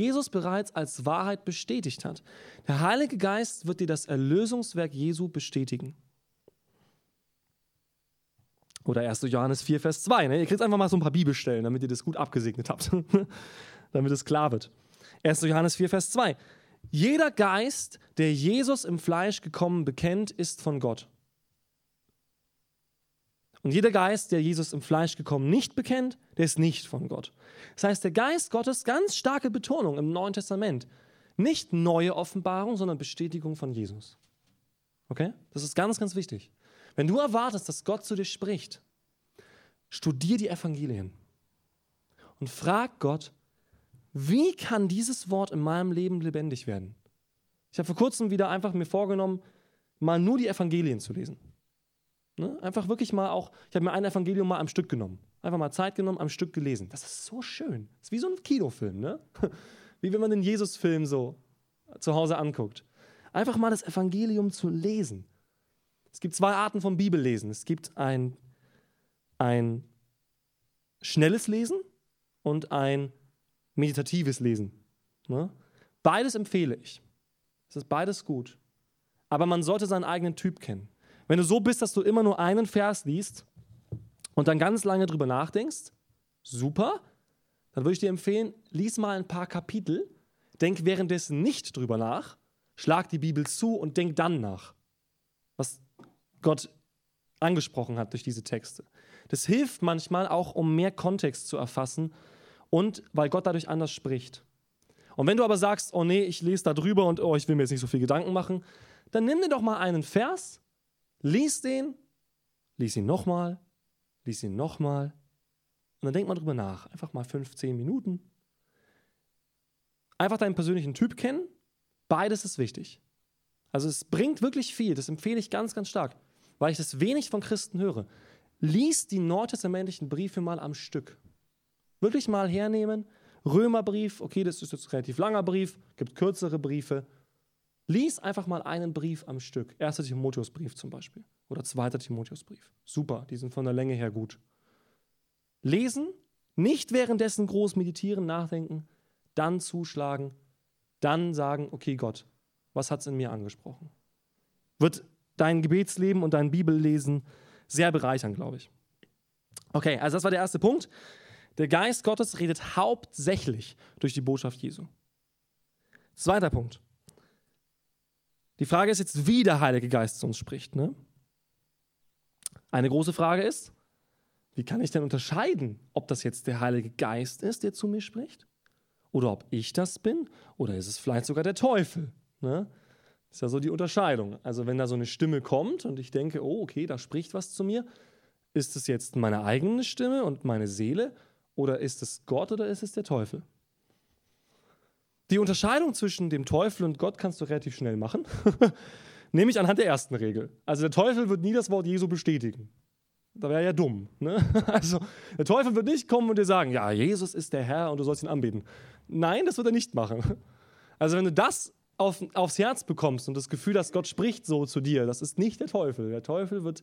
Jesus bereits als Wahrheit bestätigt hat. Der Heilige Geist wird dir das Erlösungswerk Jesu bestätigen. Oder 1. Johannes 4, Vers 2. Ne? Ihr kriegt einfach mal so ein paar Bibelstellen, damit ihr das gut abgesegnet habt, damit es klar wird. 1. Johannes 4, Vers 2. Jeder Geist, der Jesus im Fleisch gekommen bekennt, ist von Gott. Und jeder Geist, der Jesus im Fleisch gekommen nicht bekennt, der ist nicht von Gott. Das heißt, der Geist Gottes, ganz starke Betonung im Neuen Testament. Nicht neue Offenbarung, sondern Bestätigung von Jesus. Okay? Das ist ganz, ganz wichtig. Wenn du erwartest, dass Gott zu dir spricht, studier die Evangelien und frag Gott, wie kann dieses Wort in meinem Leben lebendig werden? Ich habe vor kurzem wieder einfach mir vorgenommen, mal nur die Evangelien zu lesen. Ne? Einfach wirklich mal auch, ich habe mir ein Evangelium mal am Stück genommen. Einfach mal Zeit genommen, am Stück gelesen. Das ist so schön. Das ist wie so ein Kinofilm, ne? Wie wenn man den Jesus-Film so zu Hause anguckt. Einfach mal das Evangelium zu lesen. Es gibt zwei Arten von Bibellesen. Es gibt ein, ein schnelles Lesen und ein meditatives Lesen. Ne? Beides empfehle ich. Es ist beides gut. Aber man sollte seinen eigenen Typ kennen. Wenn du so bist, dass du immer nur einen Vers liest und dann ganz lange drüber nachdenkst, super, dann würde ich dir empfehlen, lies mal ein paar Kapitel, denk währenddessen nicht drüber nach, schlag die Bibel zu und denk dann nach, was Gott angesprochen hat durch diese Texte. Das hilft manchmal auch, um mehr Kontext zu erfassen und weil Gott dadurch anders spricht. Und wenn du aber sagst, oh nee, ich lese da drüber und oh, ich will mir jetzt nicht so viel Gedanken machen, dann nimm dir doch mal einen Vers Lies den, lies ihn nochmal, lies ihn nochmal. Und dann denk mal drüber nach. Einfach mal 15 Minuten. Einfach deinen persönlichen Typ kennen. Beides ist wichtig. Also es bringt wirklich viel. Das empfehle ich ganz, ganz stark, weil ich das wenig von Christen höre. Lies die neutestamentlichen Briefe mal am Stück. Wirklich mal hernehmen. Römerbrief, okay, das ist jetzt ein relativ langer Brief, gibt kürzere Briefe. Lies einfach mal einen Brief am Stück. Erster Timotheusbrief zum Beispiel oder zweiter Timotheusbrief. Super, die sind von der Länge her gut. Lesen, nicht währenddessen groß meditieren, nachdenken, dann zuschlagen, dann sagen, okay Gott, was hat es in mir angesprochen? Wird dein Gebetsleben und dein Bibellesen sehr bereichern, glaube ich. Okay, also das war der erste Punkt. Der Geist Gottes redet hauptsächlich durch die Botschaft Jesu. Zweiter Punkt. Die Frage ist jetzt, wie der Heilige Geist zu uns spricht. Ne? Eine große Frage ist, wie kann ich denn unterscheiden, ob das jetzt der Heilige Geist ist, der zu mir spricht? Oder ob ich das bin? Oder ist es vielleicht sogar der Teufel? Ne? Das ist ja so die Unterscheidung. Also wenn da so eine Stimme kommt und ich denke, oh, okay, da spricht was zu mir, ist es jetzt meine eigene Stimme und meine Seele? Oder ist es Gott oder ist es der Teufel? Die Unterscheidung zwischen dem Teufel und Gott kannst du relativ schnell machen, nämlich anhand der ersten Regel. Also der Teufel wird nie das Wort Jesu bestätigen. Da wäre ja dumm. Ne? Also der Teufel wird nicht kommen und dir sagen, ja, Jesus ist der Herr und du sollst ihn anbeten. Nein, das wird er nicht machen. Also wenn du das auf, aufs Herz bekommst und das Gefühl, dass Gott spricht so zu dir, das ist nicht der Teufel. Der Teufel wird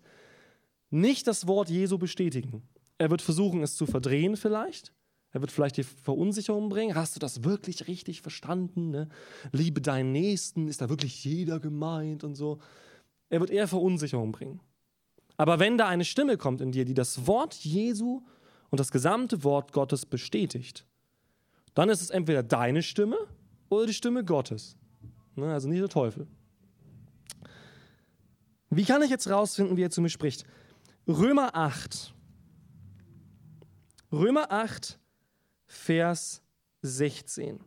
nicht das Wort Jesu bestätigen. Er wird versuchen, es zu verdrehen vielleicht. Er wird vielleicht die Verunsicherung bringen. Hast du das wirklich richtig verstanden? Ne? Liebe deinen Nächsten, ist da wirklich jeder gemeint und so? Er wird eher Verunsicherung bringen. Aber wenn da eine Stimme kommt in dir, die das Wort Jesu und das gesamte Wort Gottes bestätigt, dann ist es entweder deine Stimme oder die Stimme Gottes. Ne? Also nicht der Teufel. Wie kann ich jetzt rausfinden, wie er zu mir spricht? Römer 8. Römer 8, Vers 16.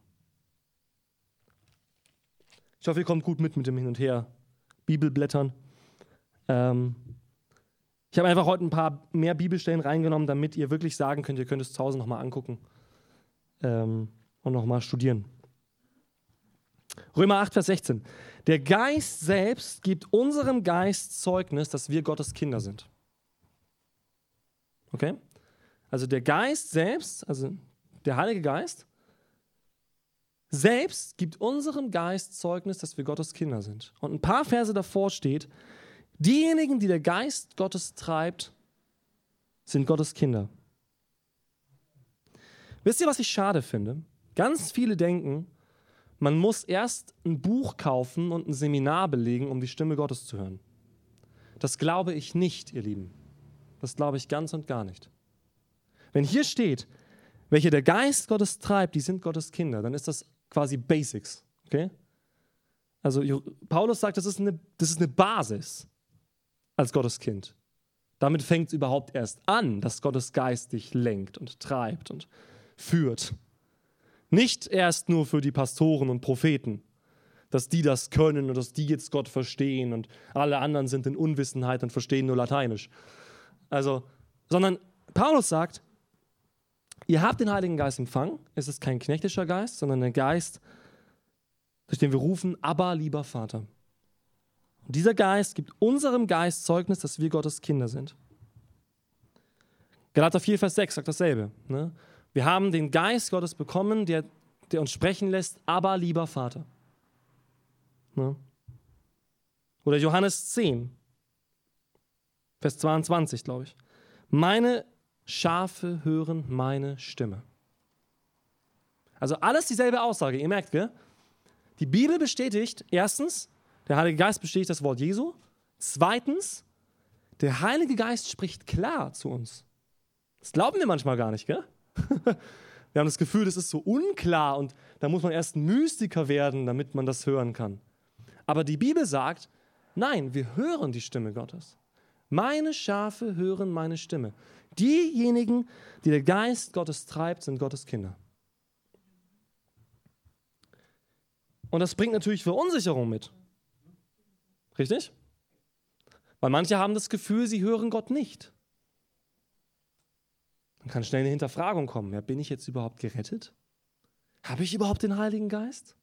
Ich hoffe, ihr kommt gut mit mit dem Hin und Her. Bibelblättern. Ähm ich habe einfach heute ein paar mehr Bibelstellen reingenommen, damit ihr wirklich sagen könnt, ihr könnt es zu Hause nochmal angucken ähm, und nochmal studieren. Römer 8, Vers 16. Der Geist selbst gibt unserem Geist Zeugnis, dass wir Gottes Kinder sind. Okay? Also der Geist selbst, also der Heilige Geist, selbst gibt unserem Geist Zeugnis, dass wir Gottes Kinder sind. Und ein paar Verse davor steht, diejenigen, die der Geist Gottes treibt, sind Gottes Kinder. Wisst ihr, was ich schade finde? Ganz viele denken, man muss erst ein Buch kaufen und ein Seminar belegen, um die Stimme Gottes zu hören. Das glaube ich nicht, ihr Lieben. Das glaube ich ganz und gar nicht. Wenn hier steht, welche der Geist Gottes treibt, die sind Gottes Kinder, dann ist das quasi Basics. Okay? Also Paulus sagt, das ist eine, das ist eine Basis als Gottes Kind. Damit fängt es überhaupt erst an, dass Gottes Geist dich lenkt und treibt und führt. Nicht erst nur für die Pastoren und Propheten, dass die das können und dass die jetzt Gott verstehen und alle anderen sind in Unwissenheit und verstehen nur Lateinisch. Also, sondern Paulus sagt, ihr habt den Heiligen Geist empfangen. Es ist kein knechtischer Geist, sondern ein Geist, durch den wir rufen, aber lieber Vater. Und dieser Geist gibt unserem Geist Zeugnis, dass wir Gottes Kinder sind. Galater 4, Vers 6 sagt dasselbe. Ne? Wir haben den Geist Gottes bekommen, der, der uns sprechen lässt, aber lieber Vater. Ne? Oder Johannes 10, Vers 22, glaube ich. Meine Schafe hören meine Stimme. Also alles dieselbe Aussage. Ihr merkt, gell? Die Bibel bestätigt erstens, der Heilige Geist bestätigt das Wort Jesu. Zweitens, der Heilige Geist spricht klar zu uns. Das glauben wir manchmal gar nicht, gell? Wir haben das Gefühl, das ist so unklar und da muss man erst Mystiker werden, damit man das hören kann. Aber die Bibel sagt, nein, wir hören die Stimme Gottes. Meine Schafe hören meine Stimme. Diejenigen, die der Geist Gottes treibt, sind Gottes Kinder. Und das bringt natürlich Verunsicherung mit. Richtig? Weil manche haben das Gefühl, sie hören Gott nicht. Dann kann schnell eine Hinterfragung kommen. Ja, bin ich jetzt überhaupt gerettet? Habe ich überhaupt den Heiligen Geist?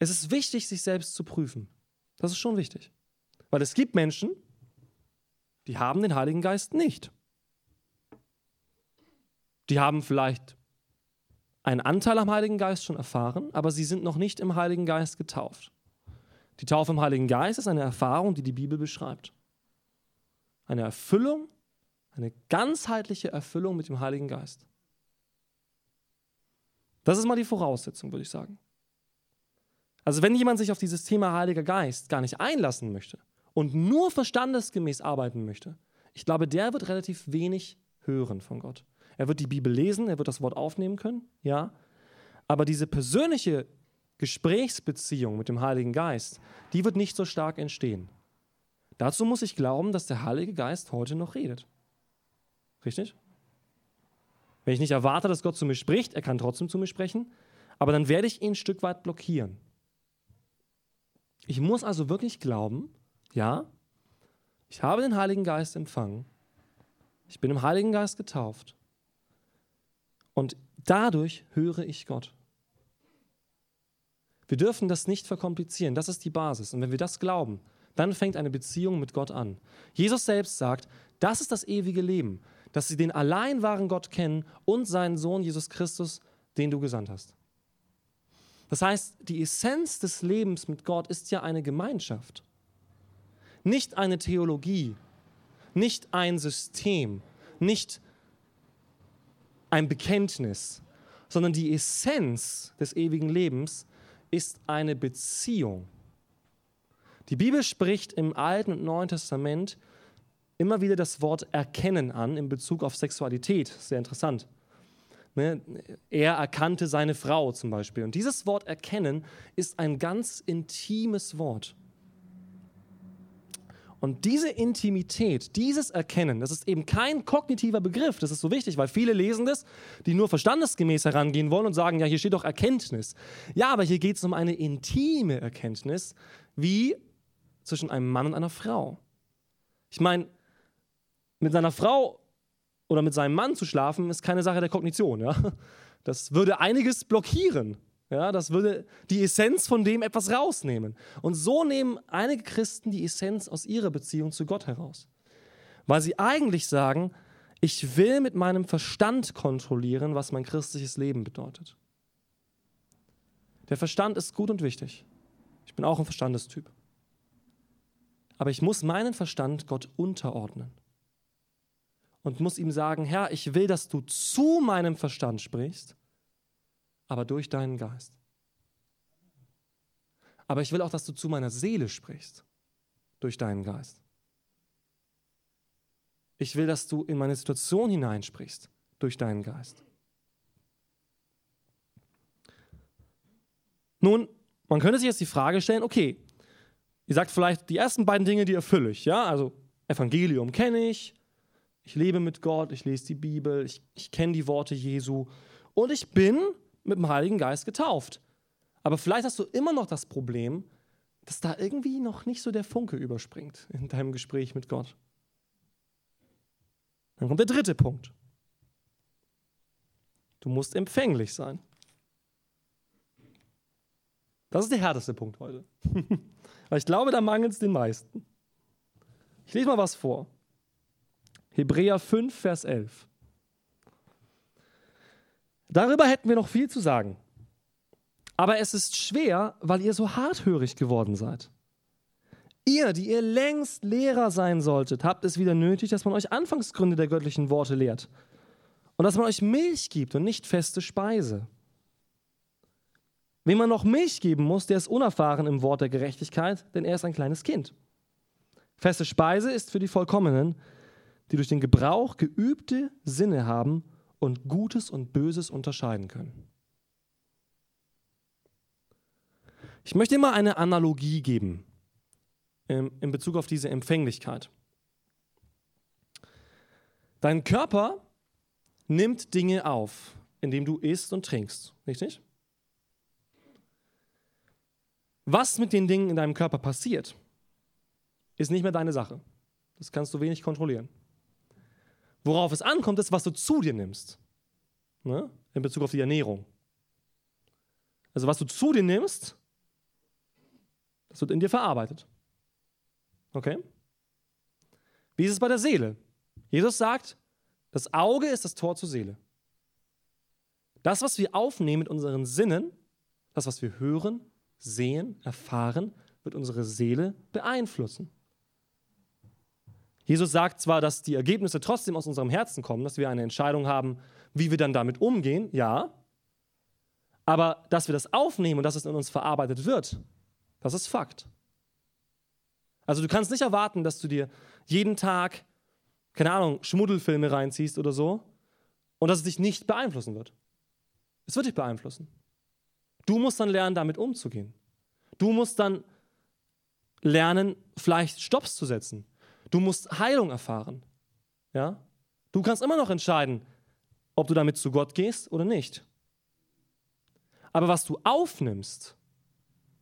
Es ist wichtig, sich selbst zu prüfen. Das ist schon wichtig. Weil es gibt Menschen, die haben den Heiligen Geist nicht. Die haben vielleicht einen Anteil am Heiligen Geist schon erfahren, aber sie sind noch nicht im Heiligen Geist getauft. Die Taufe im Heiligen Geist ist eine Erfahrung, die die Bibel beschreibt. Eine Erfüllung, eine ganzheitliche Erfüllung mit dem Heiligen Geist. Das ist mal die Voraussetzung, würde ich sagen. Also wenn jemand sich auf dieses Thema Heiliger Geist gar nicht einlassen möchte und nur verstandesgemäß arbeiten möchte, ich glaube, der wird relativ wenig hören von Gott. Er wird die Bibel lesen, er wird das Wort aufnehmen können, ja. Aber diese persönliche Gesprächsbeziehung mit dem Heiligen Geist, die wird nicht so stark entstehen. Dazu muss ich glauben, dass der Heilige Geist heute noch redet. Richtig? Wenn ich nicht erwarte, dass Gott zu mir spricht, er kann trotzdem zu mir sprechen, aber dann werde ich ihn ein Stück weit blockieren. Ich muss also wirklich glauben, ja, ich habe den Heiligen Geist empfangen, ich bin im Heiligen Geist getauft und dadurch höre ich Gott. Wir dürfen das nicht verkomplizieren, das ist die Basis. Und wenn wir das glauben, dann fängt eine Beziehung mit Gott an. Jesus selbst sagt, das ist das ewige Leben, dass sie den allein wahren Gott kennen und seinen Sohn Jesus Christus, den du gesandt hast. Das heißt, die Essenz des Lebens mit Gott ist ja eine Gemeinschaft. Nicht eine Theologie, nicht ein System, nicht ein Bekenntnis, sondern die Essenz des ewigen Lebens ist eine Beziehung. Die Bibel spricht im Alten und Neuen Testament immer wieder das Wort erkennen an in Bezug auf Sexualität. Sehr interessant. Ne? Er erkannte seine Frau zum Beispiel. Und dieses Wort erkennen ist ein ganz intimes Wort. Und diese Intimität, dieses Erkennen, das ist eben kein kognitiver Begriff. Das ist so wichtig, weil viele lesen das, die nur verstandesgemäß herangehen wollen und sagen, ja, hier steht doch Erkenntnis. Ja, aber hier geht es um eine intime Erkenntnis, wie zwischen einem Mann und einer Frau. Ich meine, mit seiner Frau oder mit seinem Mann zu schlafen, ist keine Sache der Kognition. Ja? Das würde einiges blockieren. Ja? Das würde die Essenz von dem etwas rausnehmen. Und so nehmen einige Christen die Essenz aus ihrer Beziehung zu Gott heraus. Weil sie eigentlich sagen, ich will mit meinem Verstand kontrollieren, was mein christliches Leben bedeutet. Der Verstand ist gut und wichtig. Ich bin auch ein Verstandestyp. Aber ich muss meinen Verstand Gott unterordnen. und muss ihm sagen, Herr, ich will, dass du zu meinem Verstand sprichst, aber durch deinen Geist. Aber ich will auch, dass du zu meiner Seele sprichst, durch deinen Geist. Ich will, dass du in meine Situation hineinsprichst, durch deinen Geist. Nun, man könnte sich jetzt die Frage stellen, okay, ihr sagt vielleicht, die ersten beiden Dinge, die erfülle ich, ja, also Evangelium kenne ich, ich lebe mit Gott, ich lese die Bibel, ich, ich kenne die Worte Jesu und ich bin mit dem Heiligen Geist getauft. Aber vielleicht hast du immer noch das Problem, dass da irgendwie noch nicht so der Funke überspringt in deinem Gespräch mit Gott. Dann kommt der dritte Punkt. Du musst empfänglich sein. Das ist der härteste Punkt heute. Weil ich glaube, da mangelt es den meisten. Ich lese mal was vor. Hebräer 5, Vers 11. Darüber hätten wir noch viel zu sagen. Aber es ist schwer, weil ihr so harthörig geworden seid. Ihr, die ihr längst Lehrer sein solltet, habt es wieder nötig, dass man euch Anfangsgründe der göttlichen Worte lehrt. Und dass man euch Milch gibt und nicht feste Speise. Wem man noch Milch geben muss, der ist unerfahren im Wort der Gerechtigkeit, denn er ist ein kleines Kind. Feste Speise ist für die Vollkommenen, die durch den Gebrauch geübte Sinne haben und Gutes und Böses unterscheiden können. Ich möchte immer eine Analogie geben ähm, in Bezug auf diese Empfänglichkeit. Dein Körper nimmt Dinge auf, indem du isst und trinkst, richtig? Was mit den Dingen in deinem Körper passiert, ist nicht mehr deine Sache. Das kannst du wenig kontrollieren. Worauf es ankommt, ist, was du zu dir nimmst. Ne? In Bezug auf die Ernährung. Also was du zu dir nimmst, das wird in dir verarbeitet. Okay? Wie ist es bei der Seele? Jesus sagt, das Auge ist das Tor zur Seele. Das, was wir aufnehmen mit unseren Sinnen, das, was wir hören, sehen, erfahren, wird unsere Seele beeinflussen. Jesus sagt zwar, dass die Ergebnisse trotzdem aus unserem Herzen kommen, dass wir eine Entscheidung haben, wie wir dann damit umgehen, ja, aber dass wir das aufnehmen und dass es in uns verarbeitet wird, das ist Fakt. Also du kannst nicht erwarten, dass du dir jeden Tag, keine Ahnung, Schmuddelfilme reinziehst oder so und dass es dich nicht beeinflussen wird. Es wird dich beeinflussen. Du musst dann lernen, damit umzugehen. Du musst dann lernen, vielleicht Stops zu setzen. Du musst Heilung erfahren. Ja? Du kannst immer noch entscheiden, ob du damit zu Gott gehst oder nicht. Aber was du aufnimmst,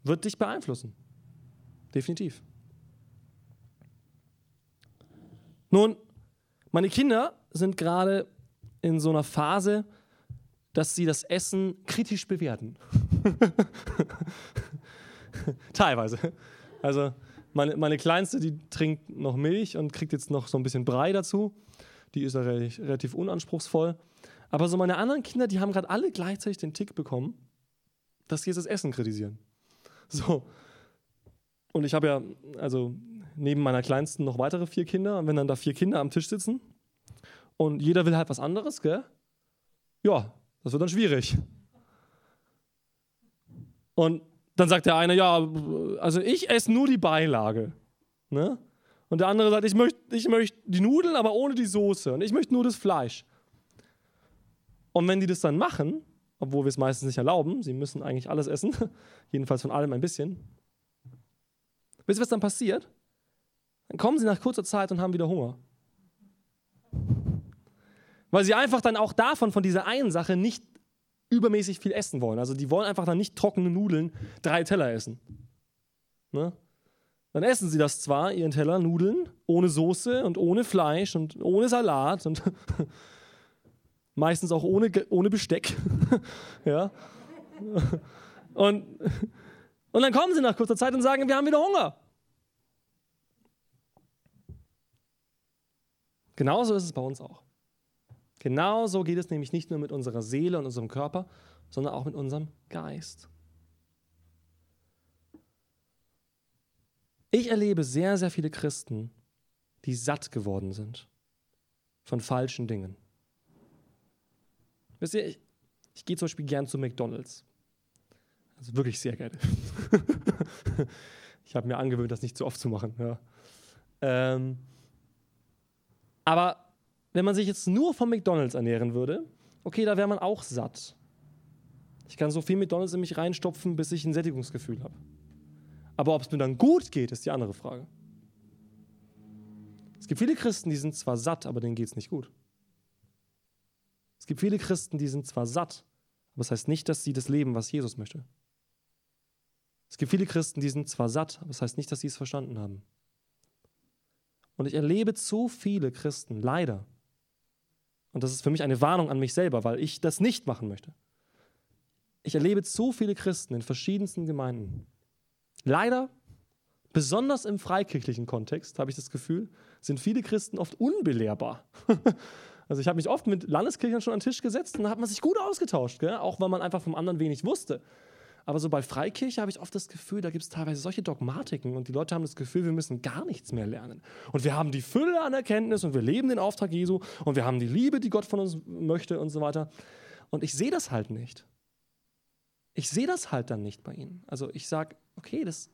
wird dich beeinflussen. Definitiv. Nun, meine Kinder sind gerade in so einer Phase, dass sie das Essen kritisch bewerten. Teilweise. Also meine, meine Kleinste, die trinkt noch Milch und kriegt jetzt noch so ein bisschen Brei dazu. Die ist ja relativ, relativ unanspruchsvoll. Aber so meine anderen Kinder, die haben gerade alle gleichzeitig den Tick bekommen, dass sie jetzt das Essen kritisieren. So. Und ich habe ja, also neben meiner Kleinsten noch weitere vier Kinder. Und wenn dann da vier Kinder am Tisch sitzen und jeder will halt was anderes, gell? Ja, das wird dann schwierig. Und dann sagt der eine, ja, also ich esse nur die Beilage. Ne? Und der andere sagt, ich möchte ich möcht die Nudeln, aber ohne die Soße. Und ich möchte nur das Fleisch. Und wenn die das dann machen, obwohl wir es meistens nicht erlauben, sie müssen eigentlich alles essen, jedenfalls von allem ein bisschen. Wisst ihr, was dann passiert? Dann kommen sie nach kurzer Zeit und haben wieder Hunger. Weil sie einfach dann auch davon, von dieser einen Sache, nicht übermäßig viel essen wollen. Also die wollen einfach dann nicht trockene Nudeln drei Teller essen. Ne? Dann essen sie das zwar, ihren Teller Nudeln, ohne Soße und ohne Fleisch und ohne Salat und meistens auch ohne, ohne Besteck. ja. Und, und dann kommen sie nach kurzer Zeit und sagen, wir haben wieder Hunger. Genauso ist es bei uns auch. Genauso geht es nämlich nicht nur mit unserer Seele und unserem Körper, sondern auch mit unserem Geist. Ich erlebe sehr, sehr viele Christen, die satt geworden sind. von falschen Dingen. Wisst ihr, ich, ich gehe zum Beispiel gern zu McDonalds. Also wirklich sehr gerne. ich habe mir angewöhnt, das nicht zu oft zu machen. Ja. Ähm, aber wenn man sich jetzt nur von McDonalds ernähren würde, okay, da wäre man auch satt. Ich kann so viel McDonalds in mich reinstopfen, bis ich ein Sättigungsgefühl habe. Aber ob es mir dann gut geht, ist die andere Frage. Es gibt viele Christen, die sind zwar satt, aber denen geht es nicht gut. Es gibt viele Christen, die sind zwar satt, aber das heißt nicht, dass sie das leben, was Jesus möchte. Es gibt viele Christen, die sind zwar satt, aber das heißt nicht, dass sie es verstanden haben. Und ich erlebe zu viele Christen, leider. Und das ist für mich eine Warnung an mich selber, weil ich das nicht machen möchte. Ich erlebe zu viele Christen in verschiedensten Gemeinden. Leider besonders im freikirchlichen Kontext, habe ich das Gefühl, sind viele Christen oft unbelehrbar. also ich habe mich oft mit Landeskirchen schon an den Tisch gesetzt und da hat man sich gut ausgetauscht, gell? auch weil man einfach vom anderen wenig wusste. Aber so bei Freikirche habe ich oft das Gefühl, da gibt es teilweise solche Dogmatiken und die Leute haben das Gefühl, wir müssen gar nichts mehr lernen. Und wir haben die Fülle an Erkenntnis und wir leben den Auftrag Jesu und wir haben die Liebe, die Gott von uns möchte und so weiter. Und ich sehe das halt nicht. Ich sehe das halt dann nicht bei ihnen. Also ich sage, okay, das,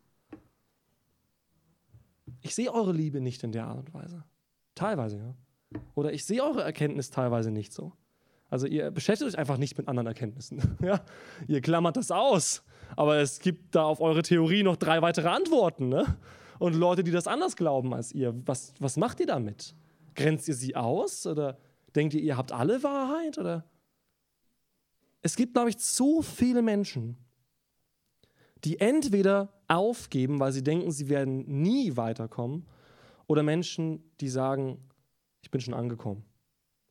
ich sehe eure Liebe nicht in der Art und Weise. Teilweise, ja. Oder ich sehe eure Erkenntnis teilweise nicht so. Also ihr beschäftigt euch einfach nicht mit anderen Erkenntnissen. ja? Ihr klammert das aus. Aber es gibt da auf eure Theorie noch drei weitere Antworten. Ne? Und Leute, die das anders glauben als ihr, was, was macht ihr damit? Grenzt ihr sie aus? Oder denkt ihr, ihr habt alle Wahrheit? Oder? Es gibt, glaube ich, zu viele Menschen, die entweder aufgeben, weil sie denken, sie werden nie weiterkommen, oder Menschen, die sagen, ich bin schon angekommen,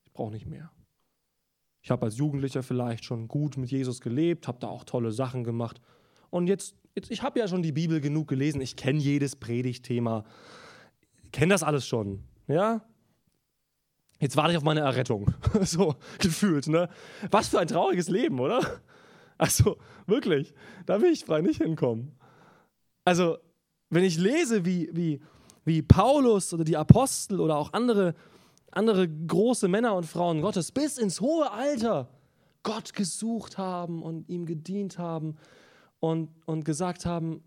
ich brauche nicht mehr. Ich habe als Jugendlicher vielleicht schon gut mit Jesus gelebt, habe da auch tolle Sachen gemacht. Und jetzt, jetzt ich habe ja schon die Bibel genug gelesen, ich kenne jedes Predigtthema, kenne das alles schon. Ja? Jetzt warte ich auf meine Errettung. so gefühlt, ne? Was für ein trauriges Leben, oder? Also wirklich, da will ich frei nicht hinkommen. Also, wenn ich lese, wie, wie, wie Paulus oder die Apostel oder auch andere, andere große Männer und Frauen Gottes bis ins hohe Alter Gott gesucht haben und ihm gedient haben und, und gesagt haben,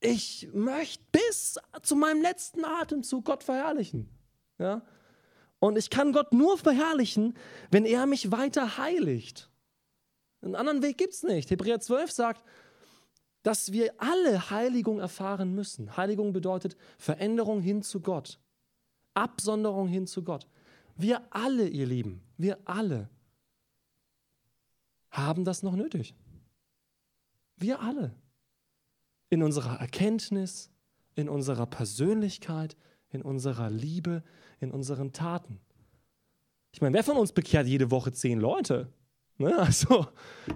ich möchte bis zu meinem letzten Atemzug Gott verherrlichen. Ja? Und ich kann Gott nur verherrlichen, wenn er mich weiter heiligt. Einen anderen Weg gibt es nicht. Hebräer 12 sagt, dass wir alle Heiligung erfahren müssen. Heiligung bedeutet Veränderung hin zu Gott, Absonderung hin zu Gott. Wir alle, ihr Lieben, wir alle haben das noch nötig. Wir alle. In unserer Erkenntnis, in unserer Persönlichkeit, in unserer Liebe, in unseren Taten. Ich meine, wer von uns bekehrt jede Woche zehn Leute? Ne? Also,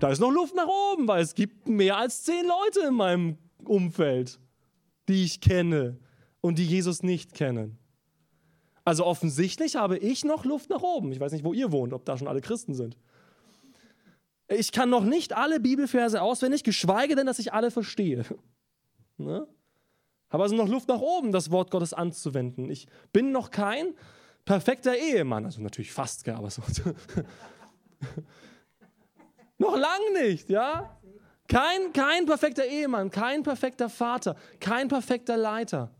da ist noch Luft nach oben, weil es gibt mehr als zehn Leute in meinem Umfeld, die ich kenne und die Jesus nicht kennen. Also offensichtlich habe ich noch Luft nach oben. Ich weiß nicht, wo ihr wohnt, ob da schon alle Christen sind. Ich kann noch nicht alle Bibelverse auswendig, geschweige denn, dass ich alle verstehe. Ne? Habe also noch Luft nach oben, das Wort Gottes anzuwenden. Ich bin noch kein perfekter Ehemann, also natürlich fast, aber so. Noch lang nicht, ja? Kein, kein perfekter Ehemann, kein perfekter Vater, kein perfekter Leiter.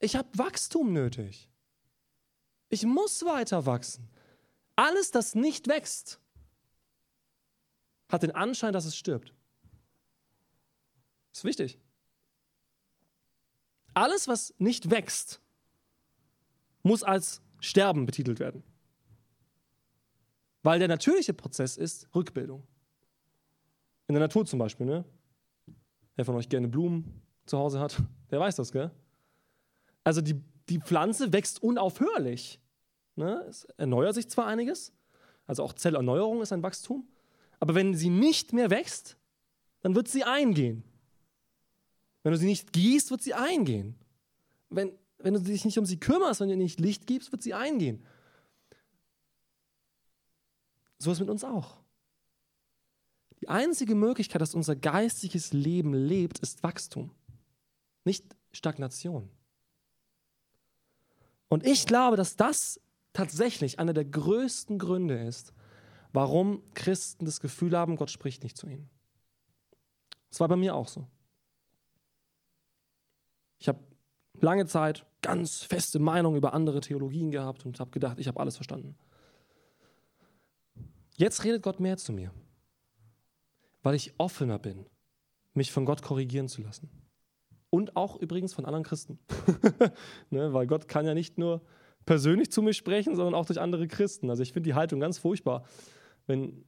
Ich habe Wachstum nötig. Ich muss weiter wachsen. Alles, das nicht wächst, hat den Anschein, dass es stirbt. Ist wichtig. Alles, was nicht wächst, muss als Sterben betitelt werden. Weil der natürliche Prozess ist Rückbildung. In der Natur zum Beispiel, ne? Wer von euch gerne Blumen zu Hause hat, der weiß das, gell? Also die, die Pflanze wächst unaufhörlich. Ne? Es erneuert sich zwar einiges, also auch Zellerneuerung ist ein Wachstum, aber wenn sie nicht mehr wächst, dann wird sie eingehen. Wenn du sie nicht gießt, wird sie eingehen. Wenn, wenn du dich nicht um sie kümmerst, wenn du ihr nicht Licht gibst, wird sie eingehen. So ist mit uns auch. Die einzige Möglichkeit, dass unser geistiges Leben lebt, ist Wachstum, nicht Stagnation. Und ich glaube, dass das tatsächlich einer der größten Gründe ist, warum Christen das Gefühl haben, Gott spricht nicht zu ihnen. Das war bei mir auch so. Ich habe lange Zeit ganz feste Meinung über andere Theologien gehabt und habe gedacht, ich habe alles verstanden. Jetzt redet Gott mehr zu mir, weil ich offener bin, mich von Gott korrigieren zu lassen. Und auch übrigens von anderen Christen. ne, weil Gott kann ja nicht nur persönlich zu mir sprechen, sondern auch durch andere Christen. Also ich finde die Haltung ganz furchtbar, wenn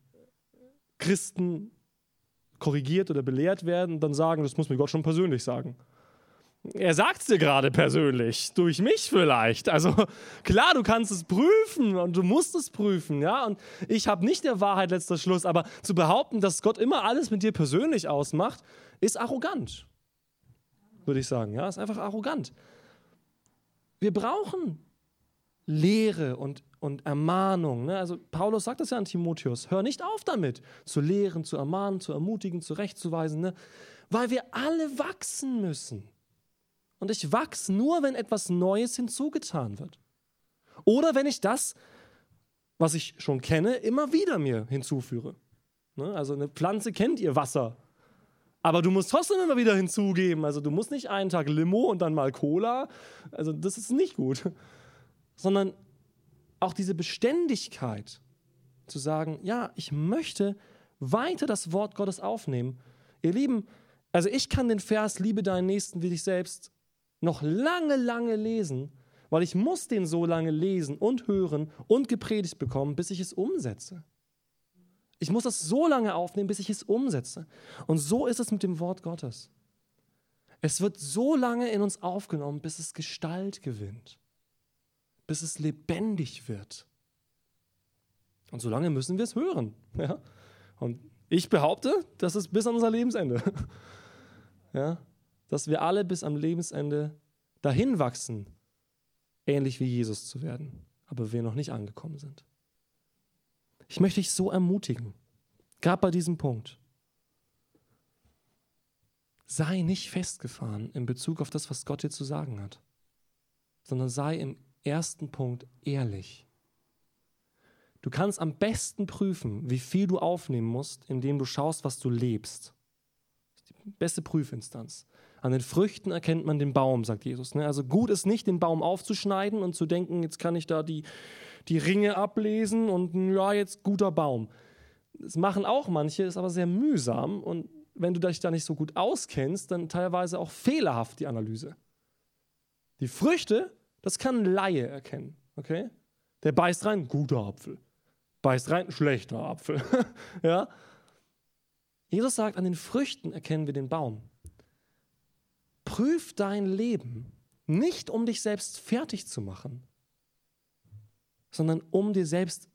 Christen korrigiert oder belehrt werden und dann sagen, das muss mir Gott schon persönlich sagen. Er sagt es dir gerade persönlich, durch mich vielleicht. Also klar, du kannst es prüfen und du musst es prüfen, ja. Und ich habe nicht der Wahrheit letzter Schluss, aber zu behaupten, dass Gott immer alles mit dir persönlich ausmacht, ist arrogant, würde ich sagen. Ja, ist einfach arrogant. Wir brauchen Lehre und, und Ermahnung. Ne? Also Paulus sagt das ja an Timotheus, hör nicht auf damit, zu lehren, zu ermahnen, zu ermutigen, zurechtzuweisen, ne? weil wir alle wachsen müssen. Und ich wachse nur, wenn etwas Neues hinzugetan wird. Oder wenn ich das, was ich schon kenne, immer wieder mir hinzuführe. Ne? Also eine Pflanze kennt ihr Wasser. Aber du musst trotzdem immer wieder hinzugeben. Also du musst nicht einen Tag Limo und dann mal Cola. Also das ist nicht gut sondern auch diese Beständigkeit zu sagen, ja, ich möchte weiter das Wort Gottes aufnehmen. Ihr Lieben, also ich kann den Vers Liebe deinen Nächsten wie dich selbst noch lange, lange lesen, weil ich muss den so lange lesen und hören und gepredigt bekommen, bis ich es umsetze. Ich muss das so lange aufnehmen, bis ich es umsetze. Und so ist es mit dem Wort Gottes. Es wird so lange in uns aufgenommen, bis es Gestalt gewinnt bis es lebendig wird. Und solange müssen wir es hören. Ja? Und ich behaupte, das ist bis an unser Lebensende. Ja? Dass wir alle bis am Lebensende dahin wachsen, ähnlich wie Jesus zu werden, aber wir noch nicht angekommen sind. Ich möchte dich so ermutigen, gerade bei diesem Punkt. Sei nicht festgefahren in Bezug auf das, was Gott dir zu sagen hat, sondern sei im ersten Punkt ehrlich. Du kannst am besten prüfen, wie viel du aufnehmen musst, indem du schaust, was du lebst. Die beste Prüfinstanz. An den Früchten erkennt man den Baum, sagt Jesus. Ne? Also gut ist nicht, den Baum aufzuschneiden und zu denken, jetzt kann ich da die, die Ringe ablesen und ja, jetzt guter Baum. Das machen auch manche, ist aber sehr mühsam und wenn du dich da nicht so gut auskennst, dann teilweise auch fehlerhaft die Analyse. Die Früchte das kann ein Laie erkennen. Okay? Der beißt rein, guter Apfel. Beißt rein, schlechter Apfel. ja? Jesus sagt, an den Früchten erkennen wir den Baum. Prüf dein Leben nicht, um dich selbst fertig zu machen, sondern um dir selbst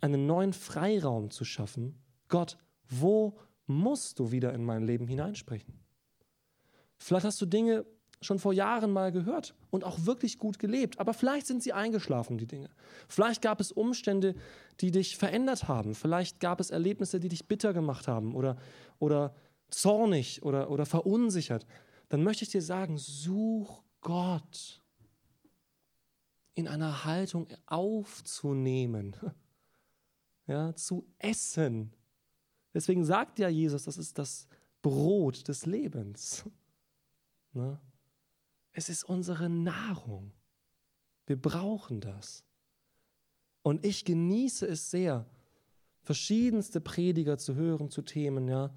einen neuen Freiraum zu schaffen. Gott, wo musst du wieder in mein Leben hineinsprechen? Vielleicht hast du Dinge schon vor Jahren mal gehört und auch wirklich gut gelebt. Aber vielleicht sind sie eingeschlafen, die Dinge. Vielleicht gab es Umstände, die dich verändert haben. Vielleicht gab es Erlebnisse, die dich bitter gemacht haben oder, oder zornig oder, oder verunsichert. Dann möchte ich dir sagen, such Gott in einer Haltung aufzunehmen, ja, zu essen. Deswegen sagt ja Jesus, das ist das Brot des Lebens. Ne? Es ist unsere Nahrung. Wir brauchen das. Und ich genieße es sehr, verschiedenste Prediger zu hören zu Themen, ja.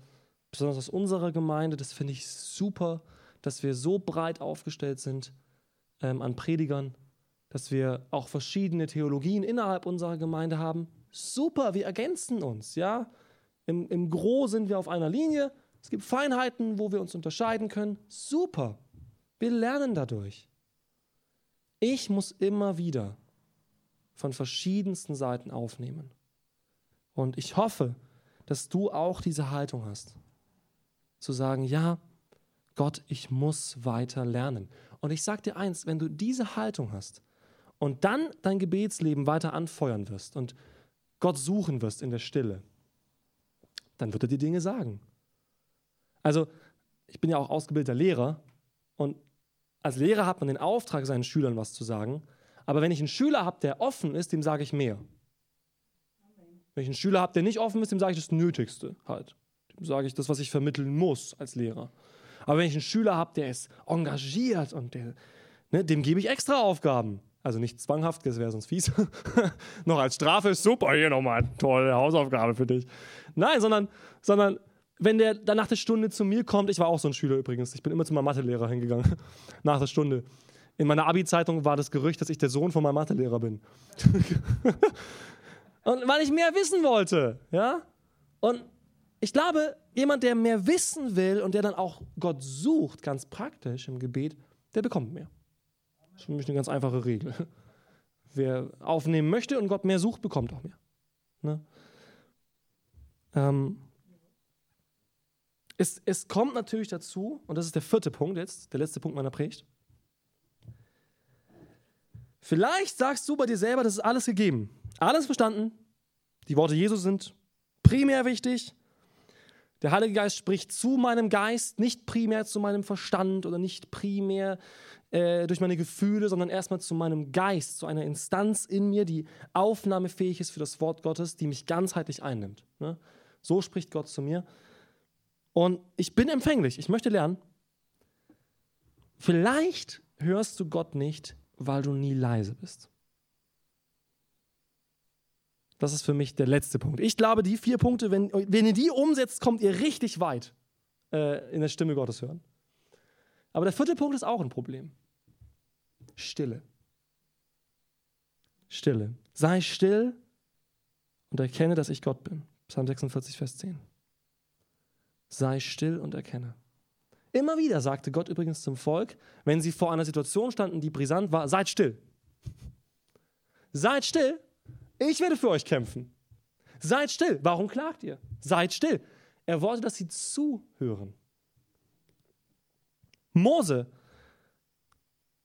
Besonders aus unserer Gemeinde, das finde ich super, dass wir so breit aufgestellt sind ähm, an Predigern, dass wir auch verschiedene Theologien innerhalb unserer Gemeinde haben. Super, wir ergänzen uns, ja. Im, Im Gro sind wir auf einer Linie. Es gibt Feinheiten, wo wir uns unterscheiden können. Super. Wir lernen dadurch. Ich muss immer wieder von verschiedensten Seiten aufnehmen. Und ich hoffe, dass du auch diese Haltung hast. Zu sagen, ja, Gott, ich muss weiter lernen. Und ich sage dir eins, wenn du diese Haltung hast und dann dein Gebetsleben weiter anfeuern wirst und Gott suchen wirst in der Stille, dann wird er dir Dinge sagen. Also, ich bin ja auch ausgebildeter Lehrer und als Lehrer hat man den Auftrag, seinen Schülern was zu sagen. Aber wenn ich einen Schüler habe, der offen ist, dem sage ich mehr. Wenn ich einen Schüler habe, der nicht offen ist, dem sage ich das Nötigste halt. Dem sage ich das, was ich vermitteln muss als Lehrer. Aber wenn ich einen Schüler habe, der ist engagiert und der, ne, dem gebe ich extra Aufgaben. Also nicht zwanghaft, das wäre sonst fies. Noch als Strafe, super, hier nochmal tolle Hausaufgabe für dich. Nein, sondern, sondern wenn der dann nach der Stunde zu mir kommt, ich war auch so ein Schüler übrigens, ich bin immer zu meinem Mathelehrer hingegangen, nach der Stunde. In meiner Abi-Zeitung war das Gerücht, dass ich der Sohn von meinem Mathelehrer bin. und weil ich mehr wissen wollte, ja? Und ich glaube, jemand, der mehr wissen will und der dann auch Gott sucht, ganz praktisch im Gebet, der bekommt mehr. Das ist für mich eine ganz einfache Regel. Wer aufnehmen möchte und Gott mehr sucht, bekommt auch mehr. Ne? Ähm, es, es kommt natürlich dazu, und das ist der vierte Punkt jetzt, der letzte Punkt meiner Predigt. Vielleicht sagst du bei dir selber, das ist alles gegeben, alles verstanden. Die Worte Jesus sind primär wichtig. Der Heilige Geist spricht zu meinem Geist, nicht primär zu meinem Verstand oder nicht primär äh, durch meine Gefühle, sondern erstmal zu meinem Geist, zu einer Instanz in mir, die aufnahmefähig ist für das Wort Gottes, die mich ganzheitlich einnimmt. Ne? So spricht Gott zu mir. Und ich bin empfänglich, ich möchte lernen. Vielleicht hörst du Gott nicht, weil du nie leise bist. Das ist für mich der letzte Punkt. Ich glaube, die vier Punkte, wenn, wenn ihr die umsetzt, kommt ihr richtig weit äh, in der Stimme Gottes hören. Aber der vierte Punkt ist auch ein Problem. Stille. Stille. Sei still und erkenne, dass ich Gott bin. Psalm 46, Vers 10. Sei still und erkenne. Immer wieder sagte Gott übrigens zum Volk, wenn sie vor einer Situation standen, die brisant war, seid still. Seid still, ich werde für euch kämpfen. Seid still. Warum klagt ihr? Seid still. Er wollte, dass sie zuhören. Mose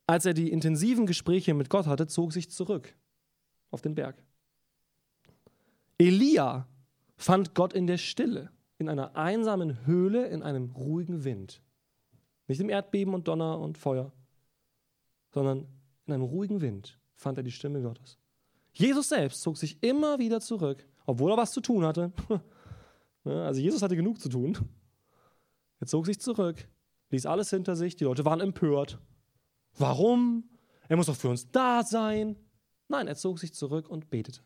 als er die intensiven Gespräche mit Gott hatte, zog sich zurück auf den Berg. Elia fand Gott in der Stille, in einer einsamen Höhle, in einem ruhigen Wind. Nicht im Erdbeben und Donner und Feuer, sondern in einem ruhigen Wind fand er die Stimme Gottes. Jesus selbst zog sich immer wieder zurück, obwohl er was zu tun hatte. Also Jesus hatte genug zu tun. Er zog sich zurück, ließ alles hinter sich, die Leute waren empört. Warum? Er muss doch für uns da sein. Nein, er zog sich zurück und betete.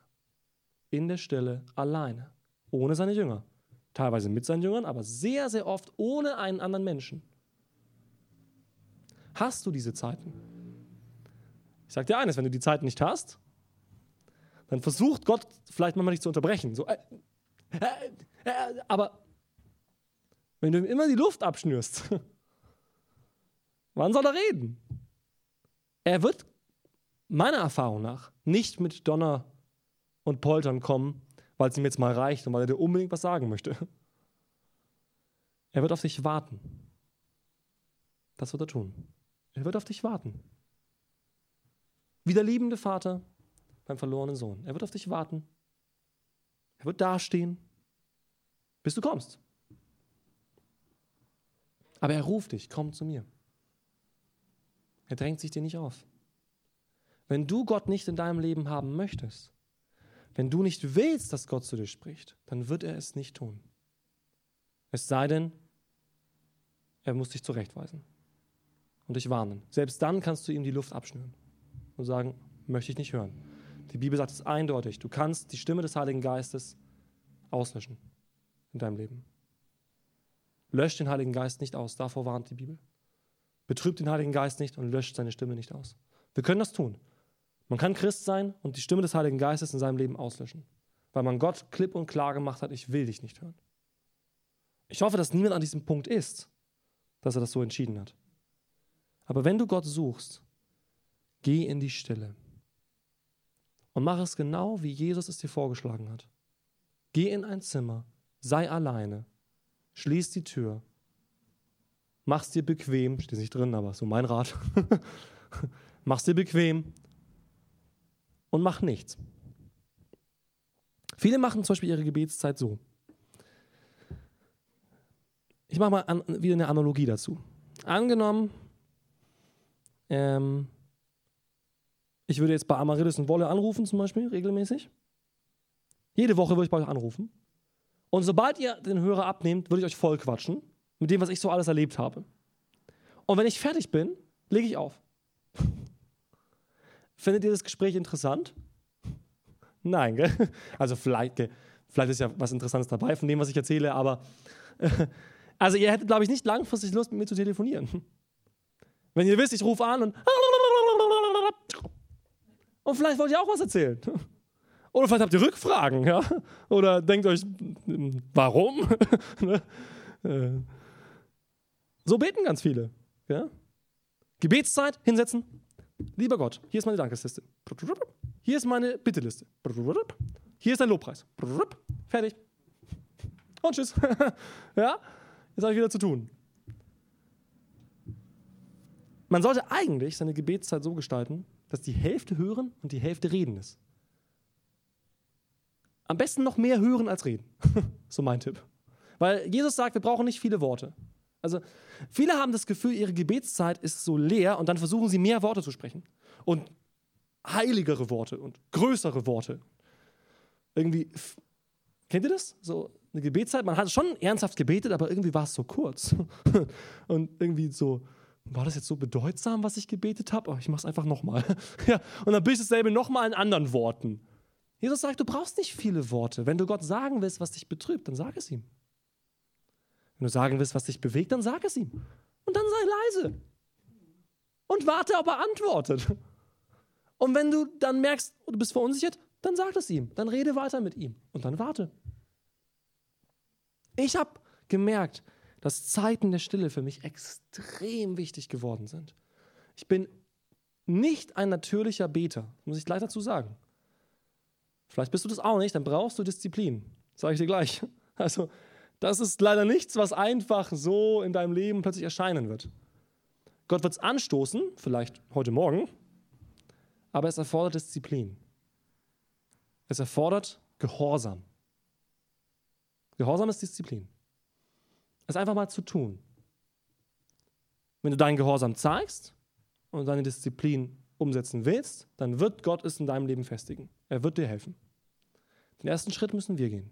In der Stille, alleine, ohne seine Jünger. Teilweise mit seinen Jüngern, aber sehr, sehr oft ohne einen anderen Menschen. Hast du diese Zeiten? Ich sage dir eines, wenn du die Zeiten nicht hast, dann versucht Gott vielleicht manchmal dich zu unterbrechen. So, äh, äh, äh, aber wenn du ihm immer die Luft abschnürst, wann soll er reden? Er wird meiner Erfahrung nach nicht mit Donner und Poltern kommen, weil es ihm jetzt mal reicht und weil er dir unbedingt was sagen möchte. Er wird auf dich warten. Das wird er tun. Er wird auf dich warten. Wie der liebende Vater beim verlorenen Sohn. Er wird auf dich warten. Er wird dastehen, bis du kommst. Aber er ruft dich, komm zu mir. Er drängt sich dir nicht auf. Wenn du Gott nicht in deinem Leben haben möchtest, wenn du nicht willst, dass Gott zu dir spricht, dann wird er es nicht tun. Es sei denn, er muss dich zurechtweisen und dich warnen. Selbst dann kannst du ihm die Luft abschnüren und sagen, möchte ich nicht hören. Die Bibel sagt es eindeutig, du kannst die Stimme des Heiligen Geistes auslöschen in deinem Leben. Lösch den Heiligen Geist nicht aus, davor warnt die Bibel. Betrübt den Heiligen Geist nicht und löscht seine Stimme nicht aus. Wir können das tun. Man kann Christ sein und die Stimme des Heiligen Geistes in seinem Leben auslöschen, weil man Gott klipp und klar gemacht hat, ich will dich nicht hören. Ich hoffe, dass niemand an diesem Punkt ist, dass er das so entschieden hat. Aber wenn du Gott suchst, geh in die Stille und mach es genau, wie Jesus es dir vorgeschlagen hat. Geh in ein Zimmer, sei alleine, schließ die Tür Mach's dir bequem, steht nicht drin, aber so mein Rat. Mach's dir bequem und mach nichts. Viele machen zum Beispiel ihre Gebetszeit so. Ich mache mal an, wieder eine Analogie dazu. Angenommen, ähm, ich würde jetzt bei Amaryllis und Wolle anrufen, zum Beispiel, regelmäßig. Jede Woche würde ich bei euch anrufen. Und sobald ihr den Hörer abnehmt, würde ich euch voll quatschen mit dem, was ich so alles erlebt habe. Und wenn ich fertig bin, lege ich auf. Findet ihr das Gespräch interessant? Nein, gell? Also vielleicht, vielleicht ist ja was Interessantes dabei von dem, was ich erzähle, aber also ihr hättet, glaube ich, nicht langfristig Lust, mit mir zu telefonieren. Wenn ihr wisst, ich rufe an und und vielleicht wollt ihr auch was erzählen. Oder vielleicht habt ihr Rückfragen, ja? Oder denkt euch, warum? Ne? Äh. so beten ganz viele. Ja? Gebetszeit, hinsetzen. Lieber Gott, hier ist meine Dankesliste. Hier ist meine Bitteliste. Hier ist dein Lobpreis. Fertig. Und tschüss. ja? Jetzt habe ich wieder zu tun. Man sollte eigentlich seine Gebetszeit so gestalten, dass die Hälfte hören und die Hälfte reden ist. Am besten noch mehr hören als reden. so mein Tipp. Weil Jesus sagt, wir brauchen nicht viele Worte. Also viele haben das Gefühl, ihre Gebetszeit ist so leer und dann versuchen sie mehr Worte zu sprechen. Und heiligere Worte und größere Worte. Irgendwie, kennt ihr das? So eine Gebetszeit, man hat schon ernsthaft gebetet, aber irgendwie war es so kurz. und irgendwie so, war das jetzt so bedeutsam, was ich gebetet habe? Oh, ich mache es einfach nochmal. ja, und dann bist du dasselbe nochmal in anderen Worten. Jesus sagt, du brauchst nicht viele Worte. Wenn du Gott sagen willst, was dich betrübt, dann sag es ihm. Wenn du sagen willst, was dich bewegt, dann sag es ihm. Und dann sei leise. Und warte, ob er antwortet. Und wenn du dann merkst, du bist verunsichert, dann sag es ihm. Dann rede weiter mit ihm. Und dann warte. Ich habe gemerkt, dass Zeiten der Stille für mich extrem wichtig geworden sind. Ich bin nicht ein natürlicher Beter, muss ich gleich dazu sagen. Vielleicht bist du das auch nicht, dann brauchst du Disziplin. Sage ich dir gleich. Also, das ist leider nichts, was einfach so in deinem Leben plötzlich erscheinen wird. Gott wird es anstoßen, vielleicht heute Morgen, aber es erfordert Disziplin. Es erfordert Gehorsam. Gehorsam ist Disziplin es einfach mal zu tun. Wenn du deinen Gehorsam zeigst und deine Disziplin umsetzen willst, dann wird Gott es in deinem Leben festigen. Er wird dir helfen. Den ersten Schritt müssen wir gehen.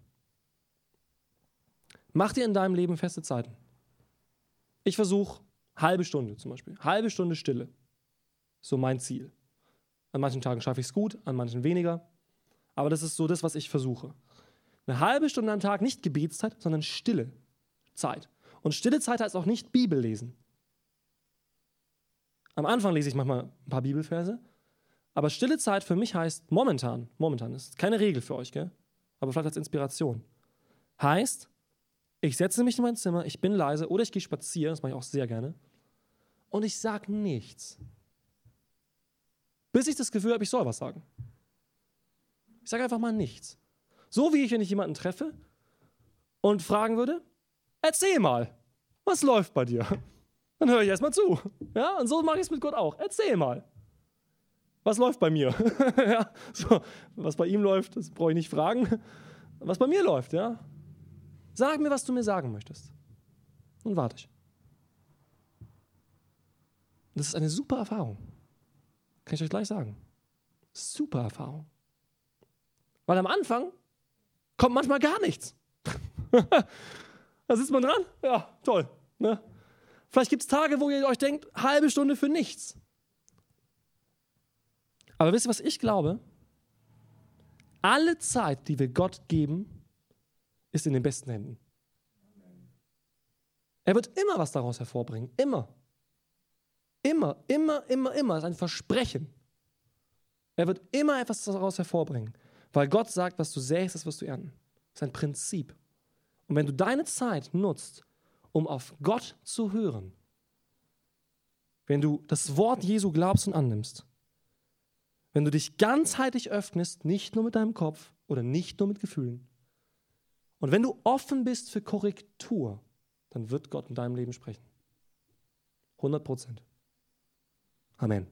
Mach dir in deinem Leben feste Zeiten. Ich versuche halbe Stunde zum Beispiel. Halbe Stunde Stille. So mein Ziel. An manchen Tagen schaffe ich es gut, an manchen weniger. Aber das ist so das, was ich versuche. Eine halbe Stunde am Tag, nicht Gebetszeit, sondern Stille. Zeit. Und stille Zeit heißt auch nicht Bibel lesen. Am Anfang lese ich manchmal ein paar Bibelverse, aber stille Zeit für mich heißt momentan, momentan ist keine Regel für euch, gell? aber vielleicht als Inspiration. Heißt, ich setze mich in mein Zimmer, ich bin leise oder ich gehe spazieren, das mache ich auch sehr gerne, und ich sage nichts. Bis ich das Gefühl habe, ich soll was sagen. Ich sage einfach mal nichts. So wie ich, wenn ich jemanden treffe und fragen würde, Erzähl mal, was läuft bei dir? Dann höre ich erstmal zu. Ja, und so mache ich es mit Gott auch. Erzähl mal. Was läuft bei mir? ja, so, was bei ihm läuft, das brauche ich nicht fragen. Was bei mir läuft, ja? Sag mir, was du mir sagen möchtest. Und warte ich. Das ist eine super Erfahrung. Kann ich euch gleich sagen. Super Erfahrung. Weil am Anfang kommt manchmal gar nichts. Da sitzt man dran. Ja, toll. Ne? Vielleicht gibt es Tage, wo ihr euch denkt, halbe Stunde für nichts. Aber wisst ihr, was ich glaube? Alle Zeit, die wir Gott geben, ist in den besten Händen. Er wird immer was daraus hervorbringen. Immer. Immer, immer, immer, immer. Das ist ein Versprechen. Er wird immer etwas daraus hervorbringen. Weil Gott sagt, was du sähst, das wirst du ernten. Das ist ein Prinzip. Und wenn du deine Zeit nutzt, um auf Gott zu hören, wenn du das Wort Jesu glaubst und annimmst, wenn du dich ganzheitlich öffnest, nicht nur mit deinem Kopf oder nicht nur mit Gefühlen, und wenn du offen bist für Korrektur, dann wird Gott in deinem Leben sprechen. 100 Prozent. Amen.